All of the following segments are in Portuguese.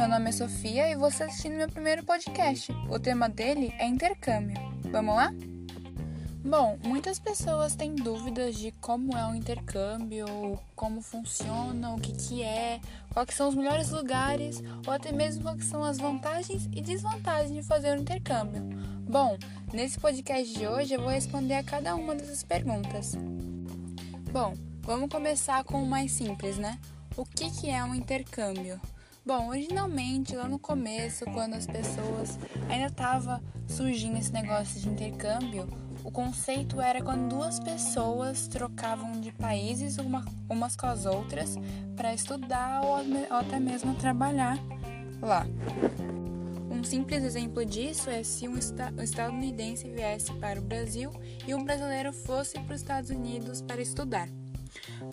meu nome é Sofia e você está assistindo meu primeiro podcast. O tema dele é intercâmbio. Vamos lá? Bom, muitas pessoas têm dúvidas de como é o intercâmbio, como funciona, o que, que é, quais são os melhores lugares ou até mesmo quais são as vantagens e desvantagens de fazer o intercâmbio. Bom, nesse podcast de hoje eu vou responder a cada uma dessas perguntas. Bom, vamos começar com o mais simples, né? O que, que é um intercâmbio? Bom, originalmente, lá no começo, quando as pessoas ainda estava surgindo esse negócio de intercâmbio, o conceito era quando duas pessoas trocavam de países uma, umas com as outras para estudar ou, ou até mesmo trabalhar lá. Um simples exemplo disso é se um estadunidense viesse para o Brasil e um brasileiro fosse para os Estados Unidos para estudar.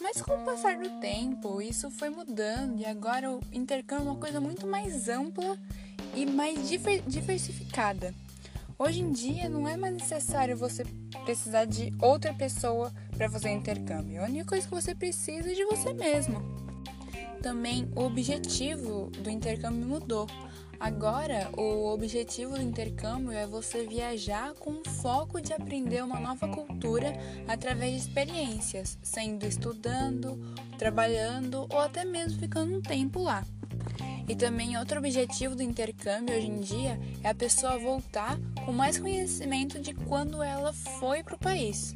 Mas com o passar do tempo, isso foi mudando e agora o intercâmbio é uma coisa muito mais ampla e mais diversificada. Hoje em dia não é mais necessário você precisar de outra pessoa para fazer intercâmbio. A única coisa que você precisa é de você mesmo. Também o objetivo do intercâmbio mudou. Agora, o objetivo do intercâmbio é você viajar com o foco de aprender uma nova cultura através de experiências, sendo estudando, trabalhando ou até mesmo ficando um tempo lá. E também outro objetivo do intercâmbio hoje em dia é a pessoa voltar com mais conhecimento de quando ela foi para o país.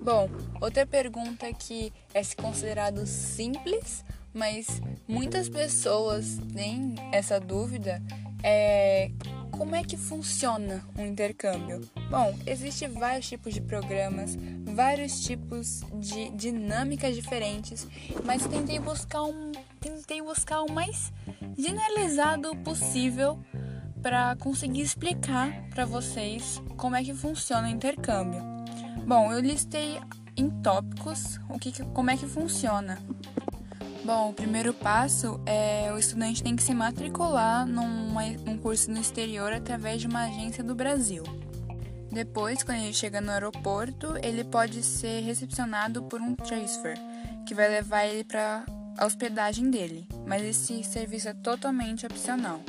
Bom, outra pergunta que é se considerado simples, mas muitas pessoas têm essa dúvida é como é que funciona um intercâmbio? Bom, existem vários tipos de programas, vários tipos de dinâmicas diferentes, mas tentei buscar um, tentei buscar o mais generalizado possível para conseguir explicar para vocês como é que funciona o intercâmbio. Bom, eu listei em tópicos o que, como é que funciona. Bom, o primeiro passo é o estudante tem que se matricular num curso no exterior através de uma agência do Brasil. Depois, quando ele chega no aeroporto, ele pode ser recepcionado por um transfer, que vai levar ele para a hospedagem dele, mas esse serviço é totalmente opcional.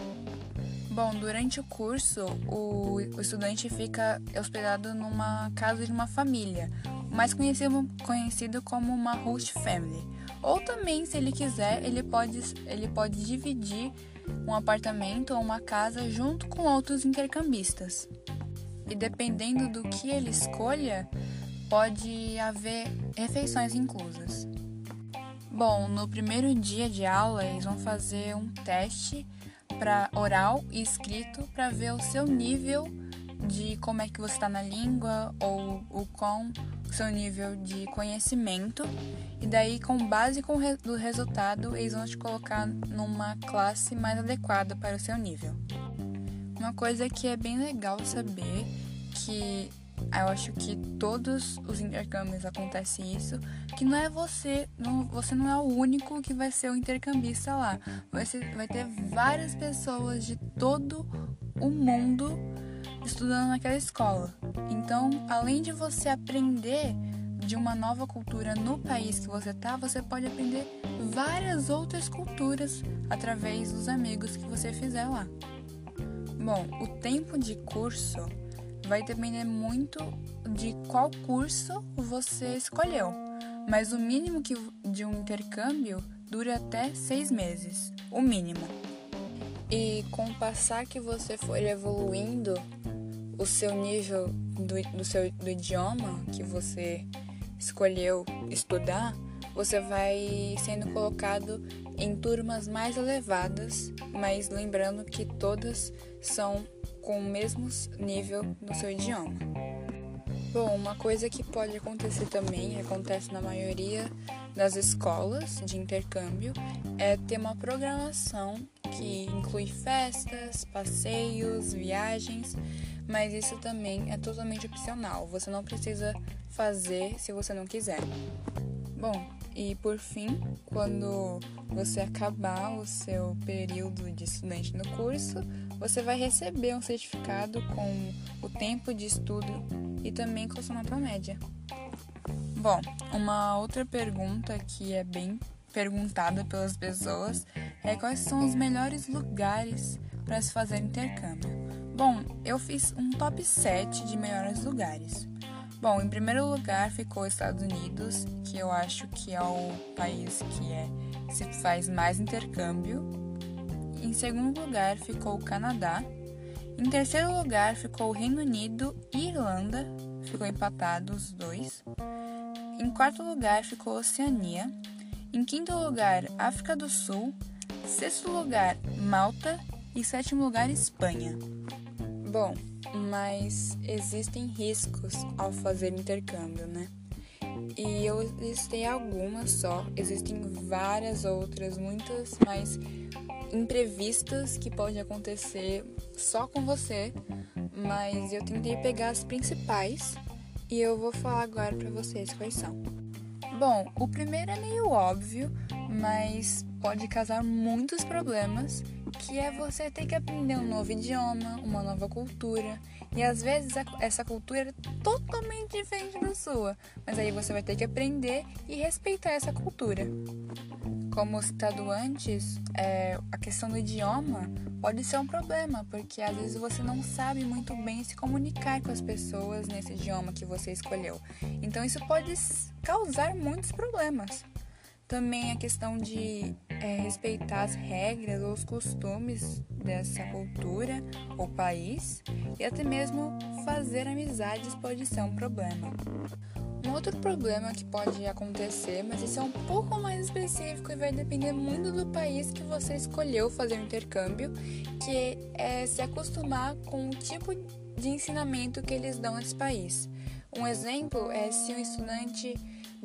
Bom, durante o curso, o, o estudante fica hospedado numa casa de uma família, mais conhecido, conhecido como uma host family ou também, se ele quiser, ele pode, ele pode dividir um apartamento ou uma casa junto com outros intercambistas. E dependendo do que ele escolha, pode haver refeições inclusas. Bom, no primeiro dia de aula, eles vão fazer um teste para oral e escrito para ver o seu nível de como é que você está na língua ou o quão seu nível de conhecimento e daí com base com re do resultado eles vão te colocar numa classe mais adequada para o seu nível. Uma coisa que é bem legal saber que eu acho que todos os intercâmbios acontece isso, que não é você, não, você não é o único que vai ser o intercambista lá. Você vai ter várias pessoas de todo o mundo estudando naquela escola. Então, além de você aprender de uma nova cultura no país que você tá, você pode aprender várias outras culturas através dos amigos que você fizer lá. Bom, o tempo de curso vai depender muito de qual curso você escolheu, mas o mínimo que, de um intercâmbio dura até seis meses, o mínimo. E com o passar que você for evoluindo, o seu nível do, do seu do idioma que você escolheu estudar, você vai sendo colocado em turmas mais elevadas, mas lembrando que todas são com o mesmo nível no seu idioma. Bom, uma coisa que pode acontecer também, acontece na maioria das escolas de intercâmbio, é ter uma programação que inclui festas, passeios, viagens mas isso também é totalmente opcional. Você não precisa fazer se você não quiser. Bom, e por fim, quando você acabar o seu período de estudante no curso, você vai receber um certificado com o tempo de estudo e também com a sua nota média. Bom, uma outra pergunta que é bem perguntada pelas pessoas é quais são os melhores lugares para se fazer intercâmbio. Bom, eu fiz um top 7 de melhores lugares. Bom, em primeiro lugar ficou Estados Unidos, que eu acho que é o país que é, se faz mais intercâmbio. Em segundo lugar ficou o Canadá. Em terceiro lugar ficou o Reino Unido e Irlanda, ficou empatado os dois. Em quarto lugar ficou Oceania. Em quinto lugar, África do Sul. Sexto lugar, Malta. E sétimo lugar, Espanha. Bom, mas existem riscos ao fazer intercâmbio, né? E eu listei algumas só, existem várias outras, muitas mais imprevistas que podem acontecer só com você, mas eu tentei pegar as principais e eu vou falar agora para vocês quais são. Bom, o primeiro é meio óbvio, mas pode causar muitos problemas, que é você ter que aprender um novo idioma, uma nova cultura, e às vezes essa cultura é totalmente diferente da sua, mas aí você vai ter que aprender e respeitar essa cultura. Como citado antes, é, a questão do idioma pode ser um problema, porque às vezes você não sabe muito bem se comunicar com as pessoas nesse idioma que você escolheu. Então isso pode causar muitos problemas. Também a questão de é, respeitar as regras ou os costumes dessa cultura ou país e até mesmo fazer amizades pode ser um problema. Um outro problema que pode acontecer, mas isso é um pouco mais específico e vai depender muito do país que você escolheu fazer o intercâmbio, que é se acostumar com o tipo de ensinamento que eles dão nesse país. Um exemplo é se um estudante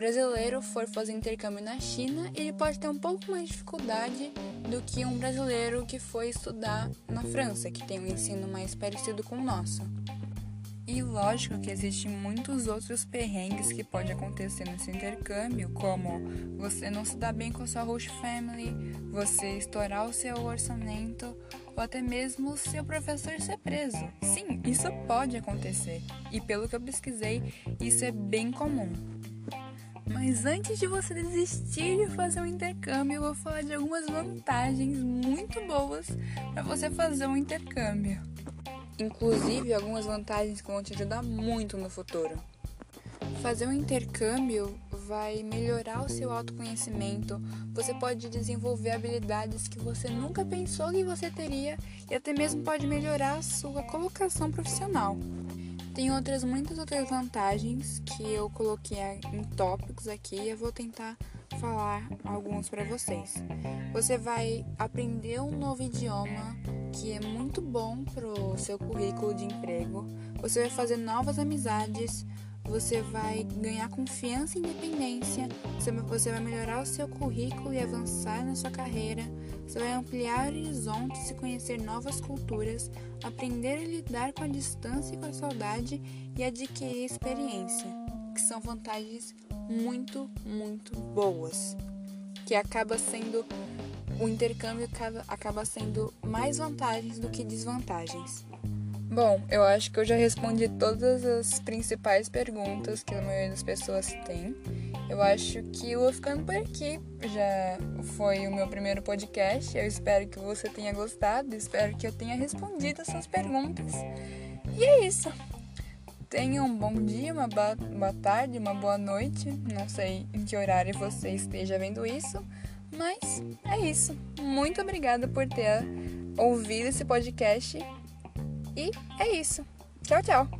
brasileiro for fazer intercâmbio na China, ele pode ter um pouco mais de dificuldade do que um brasileiro que foi estudar na França, que tem um ensino mais parecido com o nosso. E lógico que existem muitos outros perrengues que pode acontecer nesse intercâmbio, como você não se dar bem com a sua host family, você estourar o seu orçamento ou até mesmo o seu professor ser preso. Sim, isso pode acontecer. E pelo que eu pesquisei, isso é bem comum. Mas antes de você desistir de fazer um intercâmbio, eu vou falar de algumas vantagens muito boas para você fazer um intercâmbio inclusive algumas vantagens que vão te ajudar muito no futuro. Fazer um intercâmbio vai melhorar o seu autoconhecimento, você pode desenvolver habilidades que você nunca pensou que você teria e até mesmo pode melhorar a sua colocação profissional. Tem outras muitas outras vantagens que eu coloquei em tópicos aqui e eu vou tentar falar alguns para vocês. Você vai aprender um novo idioma que é muito bom pro seu currículo de emprego. Você vai fazer novas amizades, você vai ganhar confiança e independência, você vai melhorar o seu currículo e avançar na sua carreira, você vai ampliar horizontes e conhecer novas culturas, aprender a lidar com a distância e com a saudade e adquirir experiência, que são vantagens muito, muito boas, que acaba sendo o intercâmbio acaba, acaba sendo mais vantagens do que desvantagens. Bom, eu acho que eu já respondi todas as principais perguntas que a maioria das pessoas tem. Eu acho que eu vou ficando por aqui. Já foi o meu primeiro podcast. Eu espero que você tenha gostado. Espero que eu tenha respondido as suas perguntas. E é isso. Tenha um bom dia, uma boa tarde, uma boa noite. Não sei em que horário você esteja vendo isso. Mas é isso. Muito obrigada por ter ouvido esse podcast. E é isso. Tchau, tchau.